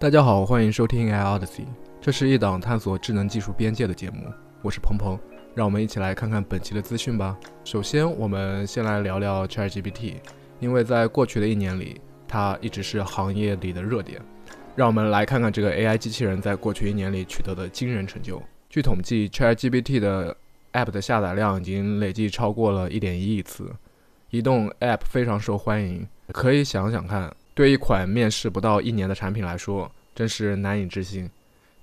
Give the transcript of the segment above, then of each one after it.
大家好，欢迎收听 AI Odyssey，这是一档探索智能技术边界的节目，我是鹏鹏，让我们一起来看看本期的资讯吧。首先，我们先来聊聊 ChatGPT，因为在过去的一年里，它一直是行业里的热点。让我们来看看这个 AI 机器人在过去一年里取得的惊人成就。据统计，ChatGPT 的 App 的下载量已经累计超过了一点一亿次，移动 App 非常受欢迎。可以想想看。对一款面世不到一年的产品来说，真是难以置信，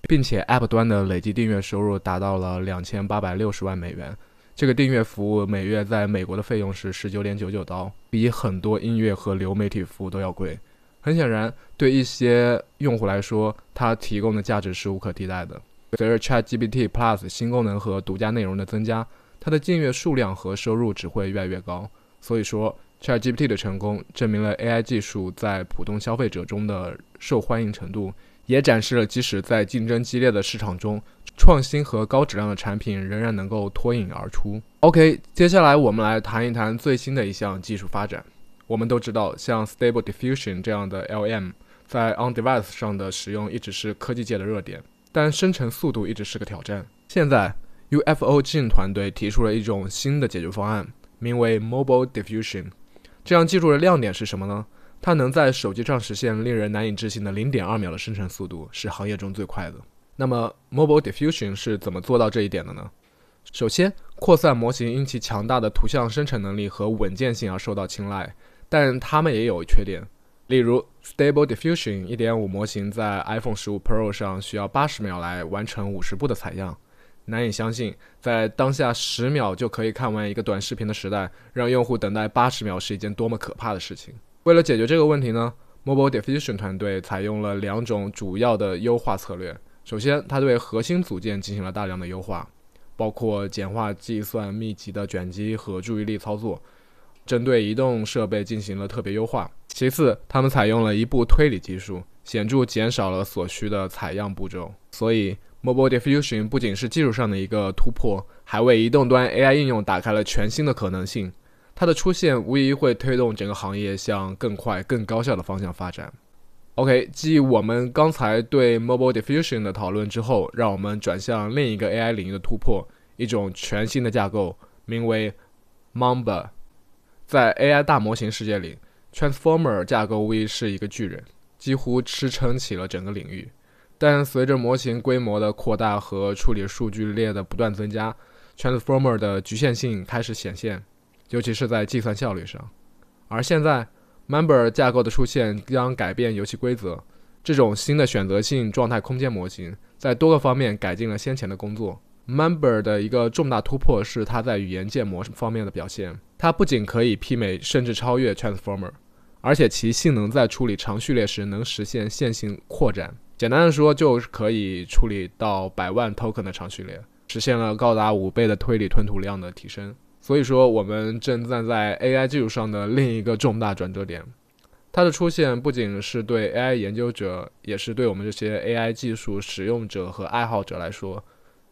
并且 App 端的累计订阅收入达到了两千八百六十万美元。这个订阅服务每月在美国的费用是十九点九九刀，比很多音乐和流媒体服务都要贵。很显然，对一些用户来说，它提供的价值是无可替代的。随着 ChatGPT Plus 新功能和独家内容的增加，它的订阅数量和收入只会越来越高。所以说。ChatGPT 的成功证明了 AI 技术在普通消费者中的受欢迎程度，也展示了即使在竞争激烈的市场中，创新和高质量的产品仍然能够脱颖而出。OK，接下来我们来谈一谈最新的一项技术发展。我们都知道，像 Stable Diffusion 这样的 LM 在 On-Device 上的使用一直是科技界的热点，但生成速度一直是个挑战。现在，UFO Gen 团队提出了一种新的解决方案，名为 Mobile Diffusion。这样技术的亮点是什么呢？它能在手机上实现令人难以置信的零点二秒的生成速度，是行业中最快的。那么，Mobile Diffusion 是怎么做到这一点的呢？首先，扩散模型因其强大的图像生成能力和稳健性而受到青睐，但它们也有缺点。例如，Stable Diffusion 1.5模型在 iPhone 15 Pro 上需要八十秒来完成五十步的采样。难以相信，在当下十秒就可以看完一个短视频的时代，让用户等待八十秒是一件多么可怕的事情。为了解决这个问题呢，Mobile Diffusion 团队采用了两种主要的优化策略。首先，它对核心组件进行了大量的优化，包括简化计算、密集的卷积和注意力操作；针对移动设备进行了特别优化。其次，他们采用了一步推理技术，显著减少了所需的采样步骤。所以。Mobile Diffusion 不仅是技术上的一个突破，还为移动端 AI 应用打开了全新的可能性。它的出现无疑会推动整个行业向更快、更高效的方向发展。OK，继我们刚才对 Mobile Diffusion 的讨论之后，让我们转向另一个 AI 领域的突破，一种全新的架构，名为 Mamba。在 AI 大模型世界里，Transformer 架构无疑是一个巨人，几乎支撑起了整个领域。但随着模型规模的扩大和处理数据列的不断增加，Transformer 的局限性开始显现，尤其是在计算效率上。而现在，Member 架构的出现将改变游戏规则。这种新的选择性状态空间模型在多个方面改进了先前的工作。Member 的一个重大突破是它在语言建模方面的表现。它不仅可以媲美甚至超越 Transformer，而且其性能在处理长序列时能实现线性扩展。简单的说，就是可以处理到百万 token 的长序列，实现了高达五倍的推理吞吐量的提升。所以说，我们正站在 AI 技术上的另一个重大转折点。它的出现不仅是对 AI 研究者，也是对我们这些 AI 技术使用者和爱好者来说，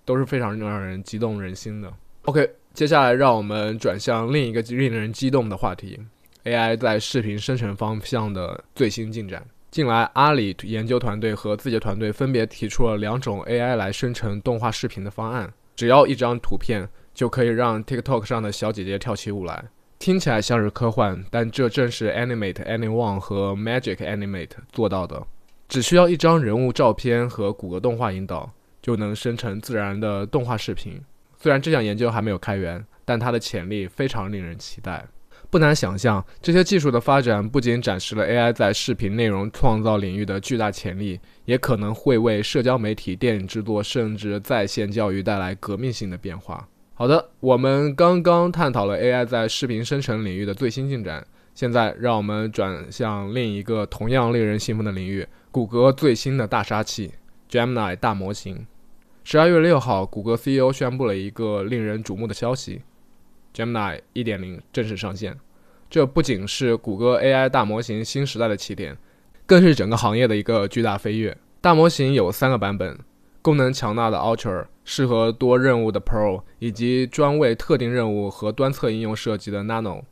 都是非常让人激动人心的。OK，接下来让我们转向另一个令人激动的话题：AI 在视频生成方向的最新进展。近来，阿里研究团队和字节团队分别提出了两种 AI 来生成动画视频的方案。只要一张图片，就可以让 TikTok 上的小姐姐跳起舞来。听起来像是科幻，但这正是 Animate Anyone 和 Magic Animate 做到的。只需要一张人物照片和谷歌动画引导，就能生成自然的动画视频。虽然这项研究还没有开源，但它的潜力非常令人期待。不难想象，这些技术的发展不仅展示了 AI 在视频内容创造领域的巨大潜力，也可能会为社交媒体、电影制作甚至在线教育带来革命性的变化。好的，我们刚刚探讨了 AI 在视频生成领域的最新进展，现在让我们转向另一个同样令人兴奋的领域——谷歌最新的大杀器 Gemini 大模型。十二月六号，谷歌 CEO 宣布了一个令人瞩目的消息：Gemini 1.0正式上线。这不仅是谷歌 AI 大模型新时代的起点，更是整个行业的一个巨大飞跃。大模型有三个版本：功能强大的 Ultra，适合多任务的 Pro，以及专为特定任务和端侧应用设计的 Nano。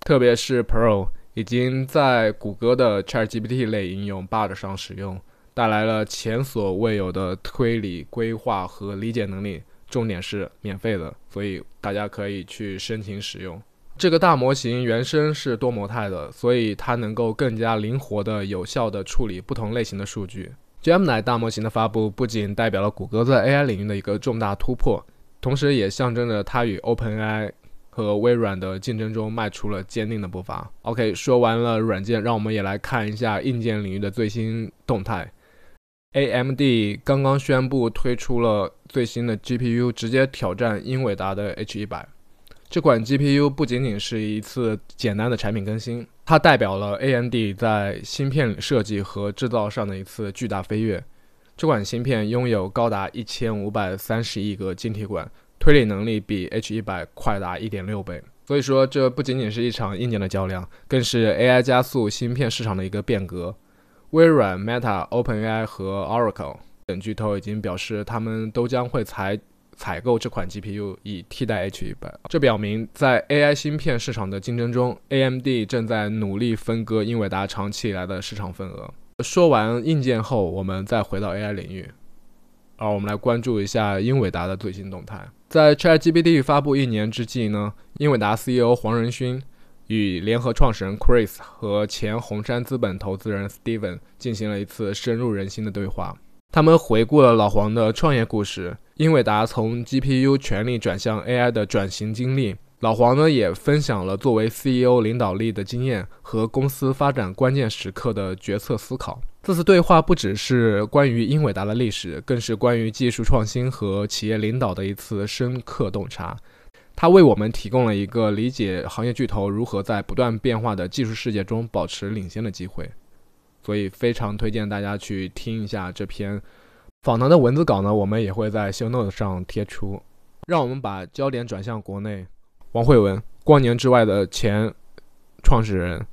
特别是 Pro 已经在谷歌的 ChatGPT 类应用 Bard 上使用，带来了前所未有的推理、规划和理解能力，重点是免费的，所以大家可以去申请使用。这个大模型原生是多模态的，所以它能够更加灵活的、有效的处理不同类型的数据。Gemini 大模型的发布不仅代表了谷歌在 AI 领域的一个重大突破，同时也象征着它与 OpenAI 和微软的竞争中迈出了坚定的步伐。OK，说完了软件，让我们也来看一下硬件领域的最新动态。AMD 刚刚宣布推出了最新的 GPU，直接挑战英伟达的 H100。这款 GPU 不仅仅是一次简单的产品更新，它代表了 AMD 在芯片设计和制造上的一次巨大飞跃。这款芯片拥有高达一千五百三十亿个晶体管，推理能力比 H100 快达一点六倍。所以说，这不仅仅是一场硬件的较量，更是 AI 加速芯片市场的一个变革。微软、Meta、OpenAI 和 Oracle 等巨头已经表示，他们都将会采。采购这款 GPU 以替代 H100，这表明在 AI 芯片市场的竞争中，AMD 正在努力分割英伟达长期以来的市场份额。说完硬件后，我们再回到 AI 领域，而我们来关注一下英伟达的最新动态。在 ChatGPT 发布一年之际呢，英伟达 CEO 黄仁勋与联合创始人 Chris 和前红杉资本投资人 Steven 进行了一次深入人心的对话。他们回顾了老黄的创业故事。英伟达从 GPU 全力转向 AI 的转型经历，老黄呢也分享了作为 CEO 领导力的经验和公司发展关键时刻的决策思考。这次对话不只是关于英伟达的历史，更是关于技术创新和企业领导的一次深刻洞察。它为我们提供了一个理解行业巨头如何在不断变化的技术世界中保持领先的机会。所以非常推荐大家去听一下这篇。访谈的文字稿呢，我们也会在 show note 上贴出。让我们把焦点转向国内。王慧文，光年之外的前创始人，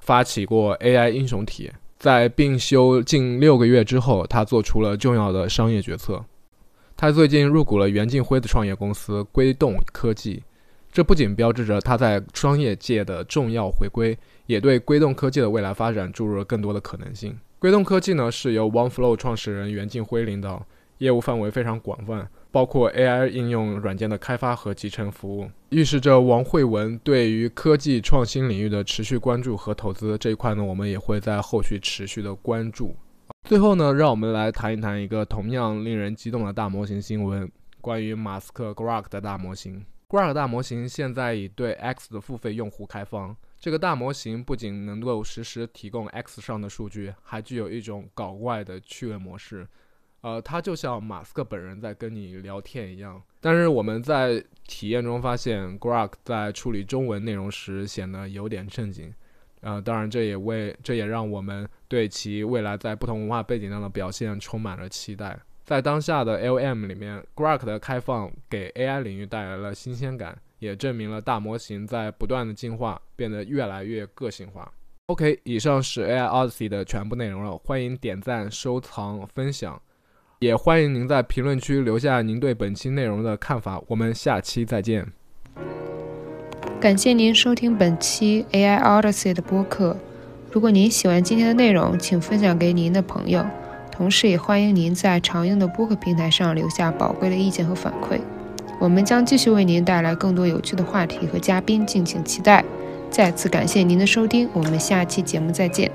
发起过 AI 英雄体，在并修近六个月之后，他做出了重要的商业决策。他最近入股了袁静辉的创业公司归动科技，这不仅标志着他在商业界的重要回归，也对硅动科技的未来发展注入了更多的可能性。硅动科技呢是由 OneFlow 创始人袁静辉领导，业务范围非常广泛，包括 AI 应用软件的开发和集成服务，预示着王慧文对于科技创新领域的持续关注和投资。这一块呢，我们也会在后续持续的关注。最后呢，让我们来谈一谈一个同样令人激动的大模型新闻，关于马斯克 Grok 的大模型。Grok 大模型现在已对 X 的付费用户开放。这个大模型不仅能够实时提供 X 上的数据，还具有一种搞怪的趣味模式。呃，它就像马斯克本人在跟你聊天一样。但是我们在体验中发现，Grok 在处理中文内容时显得有点正经。呃，当然这也为这也让我们对其未来在不同文化背景上的表现充满了期待。在当下的 LM 里面，Grok 的开放给 AI 领域带来了新鲜感。也证明了大模型在不断的进化，变得越来越个性化。OK，以上是 AI Odyssey 的全部内容了。欢迎点赞、收藏、分享，也欢迎您在评论区留下您对本期内容的看法。我们下期再见。感谢您收听本期 AI Odyssey 的播客。如果您喜欢今天的内容，请分享给您的朋友。同时，也欢迎您在常用的播客平台上留下宝贵的意见和反馈。我们将继续为您带来更多有趣的话题和嘉宾，敬请期待。再次感谢您的收听，我们下期节目再见。